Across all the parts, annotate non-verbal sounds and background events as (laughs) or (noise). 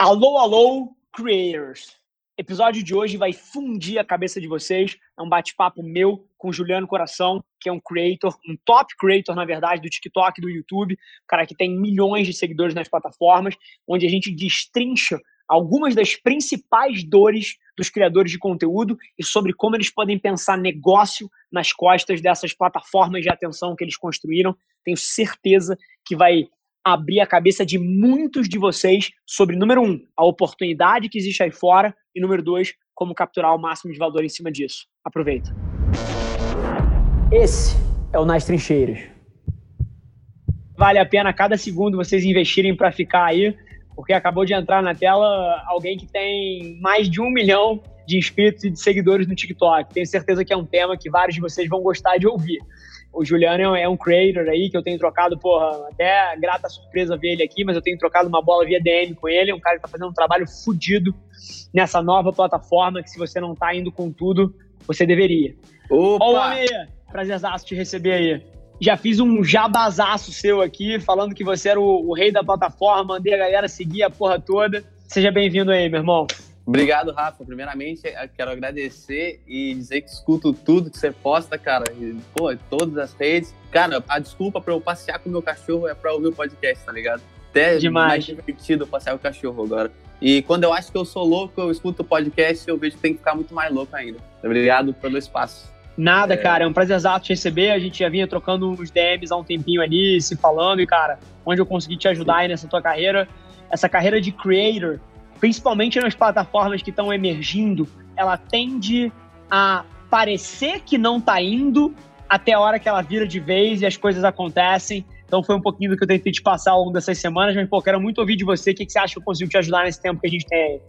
Alô, alô, creators! Episódio de hoje vai fundir a cabeça de vocês. É um bate-papo meu com Juliano Coração, que é um creator, um top creator, na verdade, do TikTok, do YouTube, cara que tem milhões de seguidores nas plataformas, onde a gente destrincha algumas das principais dores dos criadores de conteúdo e sobre como eles podem pensar negócio nas costas dessas plataformas de atenção que eles construíram. Tenho certeza que vai abrir a cabeça de muitos de vocês sobre, número um, a oportunidade que existe aí fora e, número dois, como capturar o máximo de valor em cima disso. Aproveita. Esse é o Nas Trincheiras. Vale a pena cada segundo vocês investirem para ficar aí, porque acabou de entrar na tela alguém que tem mais de um milhão de inscritos e de seguidores no TikTok. Tenho certeza que é um tema que vários de vocês vão gostar de ouvir. O Juliano é um creator aí que eu tenho trocado, porra, até grata surpresa ver ele aqui, mas eu tenho trocado uma bola via DM com ele. É um cara que tá fazendo um trabalho fodido nessa nova plataforma que se você não tá indo com tudo, você deveria. Opa! Homem aí, prazerzaço te receber aí. Já fiz um jabazaço seu aqui, falando que você era o, o rei da plataforma, mandei a galera seguir a porra toda. Seja bem-vindo aí, meu irmão. Obrigado, Rafa. Primeiramente, quero agradecer e dizer que escuto tudo que você posta, cara. E, pô, todas as redes. Cara, a desculpa pra eu passear com o meu cachorro é pra ouvir o podcast, tá ligado? Até Demais. mais divertido passear com o cachorro agora. E quando eu acho que eu sou louco, eu escuto o podcast, eu vejo que tem que ficar muito mais louco ainda. Obrigado pelo espaço. Nada, é... cara, é um prazer te receber. A gente já vinha trocando uns DMs há um tempinho ali, se falando, e, cara, onde eu consegui te ajudar aí nessa tua carreira, essa carreira de creator, principalmente nas plataformas que estão emergindo, ela tende a parecer que não está indo até a hora que ela vira de vez e as coisas acontecem. Então foi um pouquinho do que eu tentei te passar ao longo dessas semanas, mas pô, quero muito ouvir de você. O que, que você acha que eu consigo te ajudar nesse tempo que a gente tem aí?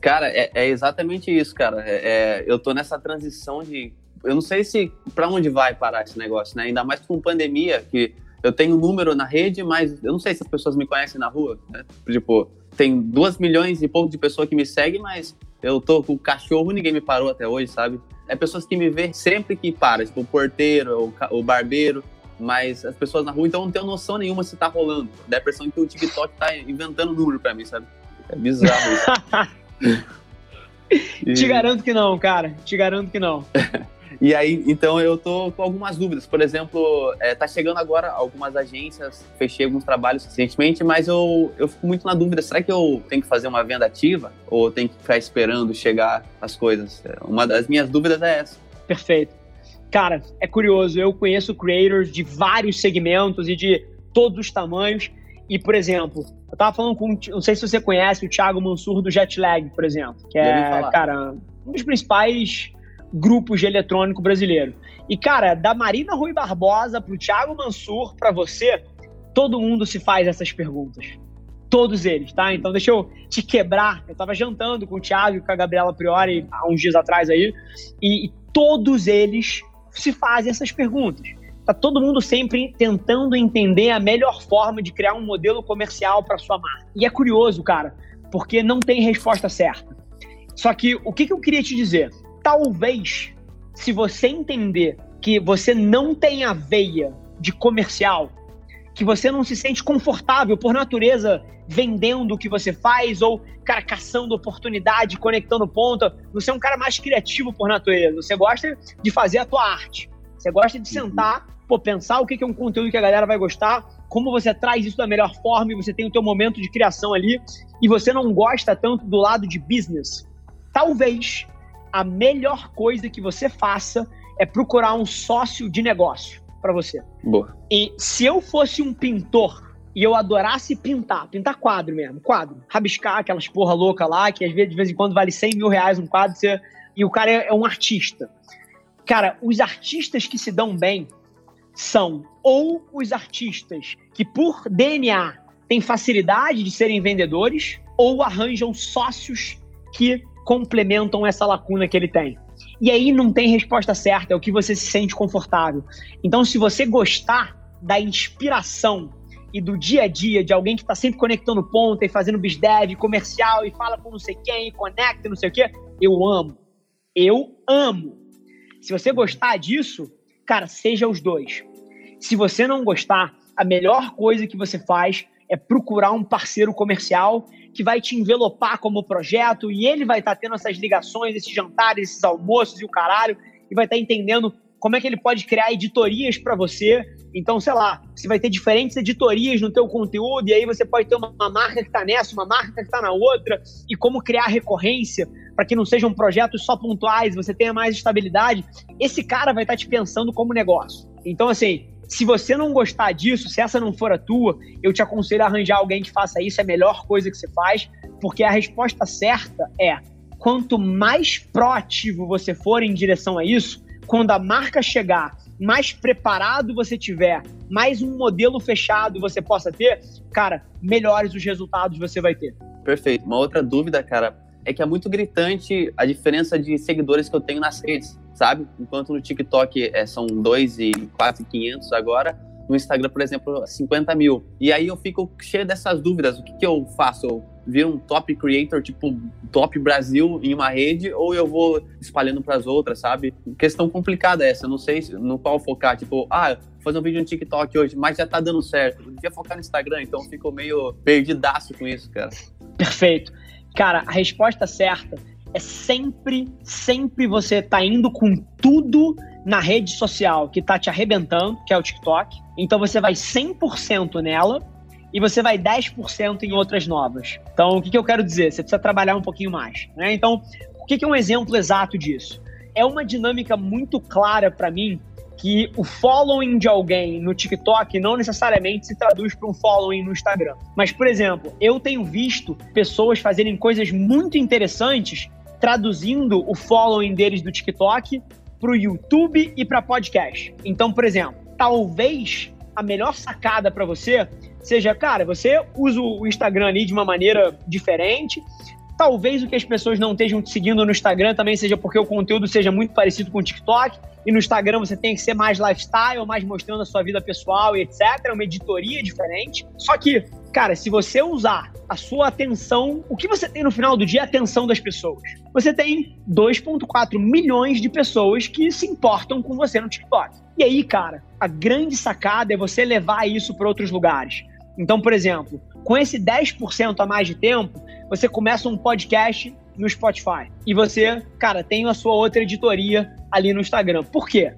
Cara, é, é exatamente isso, cara. É, é, eu tô nessa transição de. Eu não sei se para onde vai parar esse negócio, né? Ainda mais com pandemia, que eu tenho um número na rede, mas eu não sei se as pessoas me conhecem na rua, né? Tipo, tem duas milhões e pouco de pessoas que me seguem, mas eu tô com o cachorro, ninguém me parou até hoje, sabe? É pessoas que me vê sempre que para, tipo o porteiro, o, o barbeiro, mas as pessoas na rua então não tem noção nenhuma se tá rolando. Dá a impressão que o TikTok tá inventando número para mim, sabe? É bizarro isso. e... (laughs) Te garanto que não, cara. Te garanto que não. (laughs) E aí, então eu tô com algumas dúvidas. Por exemplo, é, tá chegando agora algumas agências, fechei alguns trabalhos recentemente, mas eu, eu fico muito na dúvida: será que eu tenho que fazer uma venda ativa ou tenho que ficar esperando chegar as coisas? Uma das minhas dúvidas é essa. Perfeito. Cara, é curioso, eu conheço creators de vários segmentos e de todos os tamanhos. E, por exemplo, eu tava falando com, não sei se você conhece o Thiago Mansur do Jetlag, por exemplo, que é, cara, um dos principais grupos de eletrônico brasileiro. E, cara, da Marina Rui Barbosa pro Thiago Mansur, para você, todo mundo se faz essas perguntas. Todos eles, tá? Então deixa eu te quebrar. Eu tava jantando com o Thiago e com a Gabriela Priori há uns dias atrás aí, e, e todos eles se fazem essas perguntas. Tá todo mundo sempre tentando entender a melhor forma de criar um modelo comercial para sua marca. E é curioso, cara, porque não tem resposta certa. Só que o que, que eu queria te dizer? Talvez, se você entender que você não tem a veia de comercial, que você não se sente confortável por natureza vendendo o que você faz ou, cara, caçando oportunidade, conectando ponta. Você é um cara mais criativo por natureza. Você gosta de fazer a tua arte. Você gosta de sentar, pô, pensar o que é um conteúdo que a galera vai gostar, como você traz isso da melhor forma e você tem o teu momento de criação ali e você não gosta tanto do lado de business. Talvez a melhor coisa que você faça é procurar um sócio de negócio para você. Boa. E se eu fosse um pintor e eu adorasse pintar, pintar quadro mesmo, quadro, rabiscar aquelas porra louca lá, que às vezes de vez em quando vale 100 mil reais um quadro, você, e o cara é, é um artista. Cara, os artistas que se dão bem são ou os artistas que por DNA têm facilidade de serem vendedores, ou arranjam sócios que complementam essa lacuna que ele tem. E aí não tem resposta certa, é o que você se sente confortável. Então, se você gostar da inspiração e do dia a dia de alguém que está sempre conectando ponta e fazendo bizdev, comercial e fala com não sei quem, conecta não sei o quê, eu amo. Eu amo. Se você gostar disso, cara, seja os dois. Se você não gostar, a melhor coisa que você faz é procurar um parceiro comercial que vai te envelopar como projeto e ele vai estar tá tendo essas ligações, esses jantares, esses almoços e o caralho, e vai estar tá entendendo como é que ele pode criar editorias para você. Então, sei lá, você vai ter diferentes editorias no teu conteúdo e aí você pode ter uma, marca que está nessa, uma marca que está na outra e como criar recorrência para que não sejam projetos só pontuais, você tenha mais estabilidade. Esse cara vai estar tá te pensando como negócio. Então, assim, se você não gostar disso, se essa não for a tua, eu te aconselho a arranjar alguém que faça isso, é a melhor coisa que você faz, porque a resposta certa é: quanto mais proativo você for em direção a isso, quando a marca chegar, mais preparado você tiver, mais um modelo fechado você possa ter, cara, melhores os resultados você vai ter. Perfeito. Uma outra dúvida, cara, é que é muito gritante a diferença de seguidores que eu tenho nas redes sabe? Enquanto no TikTok é, são 2 e quase 500 agora, no Instagram, por exemplo, 50 mil. E aí eu fico cheio dessas dúvidas. O que, que eu faço? Eu viro um top creator, tipo top Brasil em uma rede, ou eu vou espalhando para as outras, sabe? Questão complicada essa. Eu não sei no qual focar. Tipo, ah, vou fazer um vídeo no TikTok hoje, mas já tá dando certo. Eu devia focar no Instagram, então eu fico meio perdidaço com isso, cara. Perfeito. Cara, a resposta certa é sempre, sempre você tá indo com tudo na rede social que tá te arrebentando, que é o TikTok. Então você vai 100% nela e você vai 10% em outras novas. Então, o que, que eu quero dizer? Você precisa trabalhar um pouquinho mais. Né? Então, o que, que é um exemplo exato disso? É uma dinâmica muito clara para mim que o following de alguém no TikTok não necessariamente se traduz para um following no Instagram. Mas, por exemplo, eu tenho visto pessoas fazerem coisas muito interessantes traduzindo o following deles do TikTok para o YouTube e para podcast. Então, por exemplo, talvez a melhor sacada para você seja, cara, você usa o Instagram ali de uma maneira diferente. Talvez o que as pessoas não estejam te seguindo no Instagram também seja porque o conteúdo seja muito parecido com o TikTok. E no Instagram você tem que ser mais lifestyle, mais mostrando a sua vida pessoal e etc. É uma editoria diferente. Só que Cara, se você usar a sua atenção, o que você tem no final do dia é a atenção das pessoas. Você tem 2,4 milhões de pessoas que se importam com você no TikTok. E aí, cara, a grande sacada é você levar isso para outros lugares. Então, por exemplo, com esse 10% a mais de tempo, você começa um podcast no Spotify. E você, cara, tem a sua outra editoria ali no Instagram. Por quê?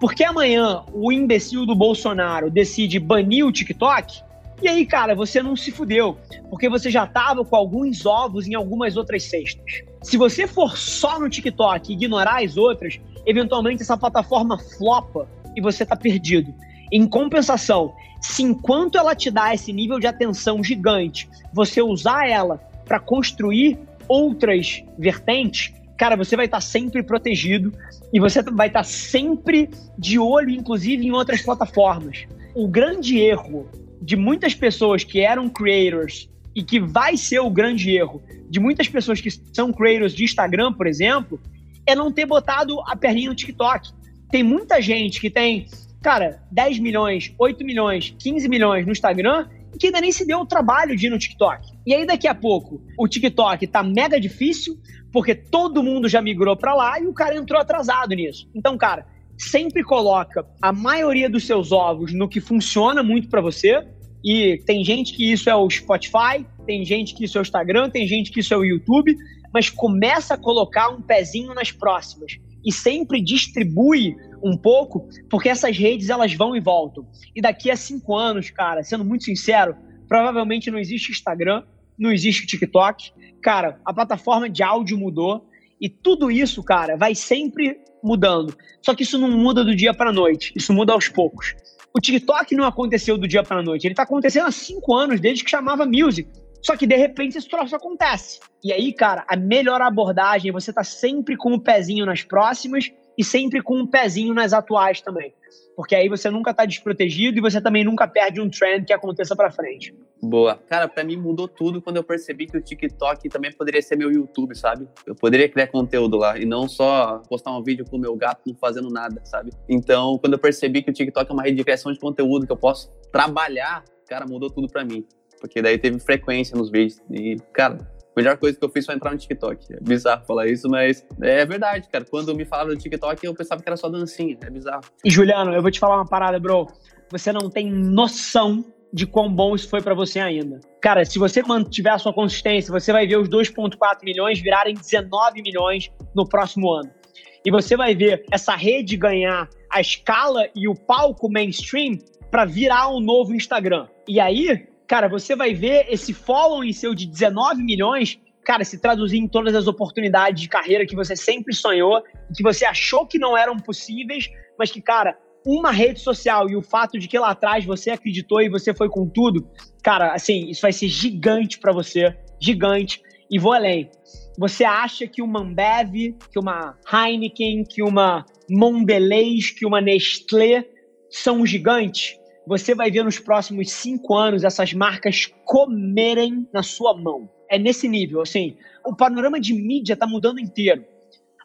Porque amanhã o imbecil do Bolsonaro decide banir o TikTok, e aí, cara, você não se fudeu, porque você já tava com alguns ovos em algumas outras cestas. Se você for só no TikTok e ignorar as outras, eventualmente essa plataforma flopa e você tá perdido. Em compensação, se enquanto ela te dá esse nível de atenção gigante, você usar ela para construir outras vertentes, cara, você vai estar tá sempre protegido e você vai estar tá sempre de olho, inclusive, em outras plataformas. O grande erro de muitas pessoas que eram creators e que vai ser o grande erro de muitas pessoas que são creators de Instagram, por exemplo, é não ter botado a perninha no TikTok. Tem muita gente que tem, cara, 10 milhões, 8 milhões, 15 milhões no Instagram e que ainda nem se deu o trabalho de ir no TikTok. E aí daqui a pouco o TikTok tá mega difícil porque todo mundo já migrou para lá e o cara entrou atrasado nisso. Então, cara, sempre coloca a maioria dos seus ovos no que funciona muito para você. E tem gente que isso é o Spotify, tem gente que isso é o Instagram, tem gente que isso é o YouTube, mas começa a colocar um pezinho nas próximas e sempre distribui um pouco, porque essas redes elas vão e voltam. E daqui a cinco anos, cara, sendo muito sincero, provavelmente não existe Instagram, não existe TikTok. Cara, a plataforma de áudio mudou e tudo isso, cara, vai sempre mudando. Só que isso não muda do dia para noite, isso muda aos poucos. O TikTok não aconteceu do dia para a noite, ele está acontecendo há cinco anos, desde que chamava Music. Só que de repente esse troço acontece. E aí, cara, a melhor abordagem é você tá sempre com o pezinho nas próximas e sempre com um pezinho nas atuais também. Porque aí você nunca tá desprotegido e você também nunca perde um trend que aconteça para frente. Boa. Cara, para mim mudou tudo quando eu percebi que o TikTok também poderia ser meu YouTube, sabe? Eu poderia criar conteúdo lá e não só postar um vídeo com o meu gato não fazendo nada, sabe? Então, quando eu percebi que o TikTok é uma rede de criação de conteúdo que eu posso trabalhar, cara, mudou tudo para mim. Porque daí teve frequência nos vídeos e, cara, melhor coisa que eu fiz foi entrar no TikTok. É bizarro falar isso, mas é verdade, cara. Quando me falavam do TikTok, eu pensava que era só dancinha. É bizarro. E Juliano, eu vou te falar uma parada, bro. Você não tem noção de quão bom isso foi para você ainda. Cara, se você mantiver a sua consistência, você vai ver os 2,4 milhões virarem 19 milhões no próximo ano. E você vai ver essa rede ganhar a escala e o palco mainstream para virar um novo Instagram. E aí, cara, você vai ver esse following seu de 19 milhões, cara, se traduzir em todas as oportunidades de carreira que você sempre sonhou, que você achou que não eram possíveis, mas que, cara, uma rede social e o fato de que lá atrás você acreditou e você foi com tudo, cara, assim, isso vai ser gigante para você, gigante. E vou além. Você acha que uma Ambev, que uma Heineken, que uma Mondelez, que uma Nestlé são gigantes? Você vai ver nos próximos cinco anos essas marcas comerem na sua mão. É nesse nível, assim. O panorama de mídia está mudando inteiro.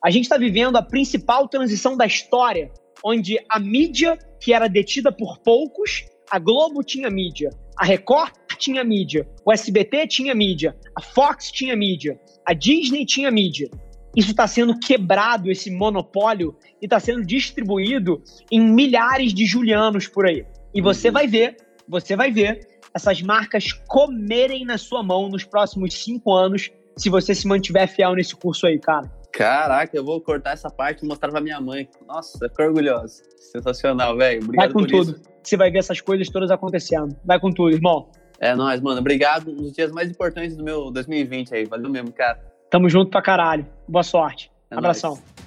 A gente está vivendo a principal transição da história onde a mídia, que era detida por poucos, a Globo tinha mídia, a Record tinha mídia, o SBT tinha mídia, a Fox tinha mídia, a Disney tinha mídia. Isso está sendo quebrado, esse monopólio, e está sendo distribuído em milhares de julianos por aí. E você uhum. vai ver, você vai ver essas marcas comerem na sua mão nos próximos cinco anos, se você se mantiver fiel nesse curso aí, cara. Caraca, eu vou cortar essa parte e mostrar pra minha mãe. Nossa, que orgulhosa. Sensacional, velho. Obrigado Vai com tudo. Isso. Você vai ver essas coisas todas acontecendo. Vai com tudo, irmão. É nóis, mano. Obrigado. Um dos dias mais importantes do meu 2020 aí. Valeu mesmo, cara. Tamo junto pra caralho. Boa sorte. É Abração. Nóis.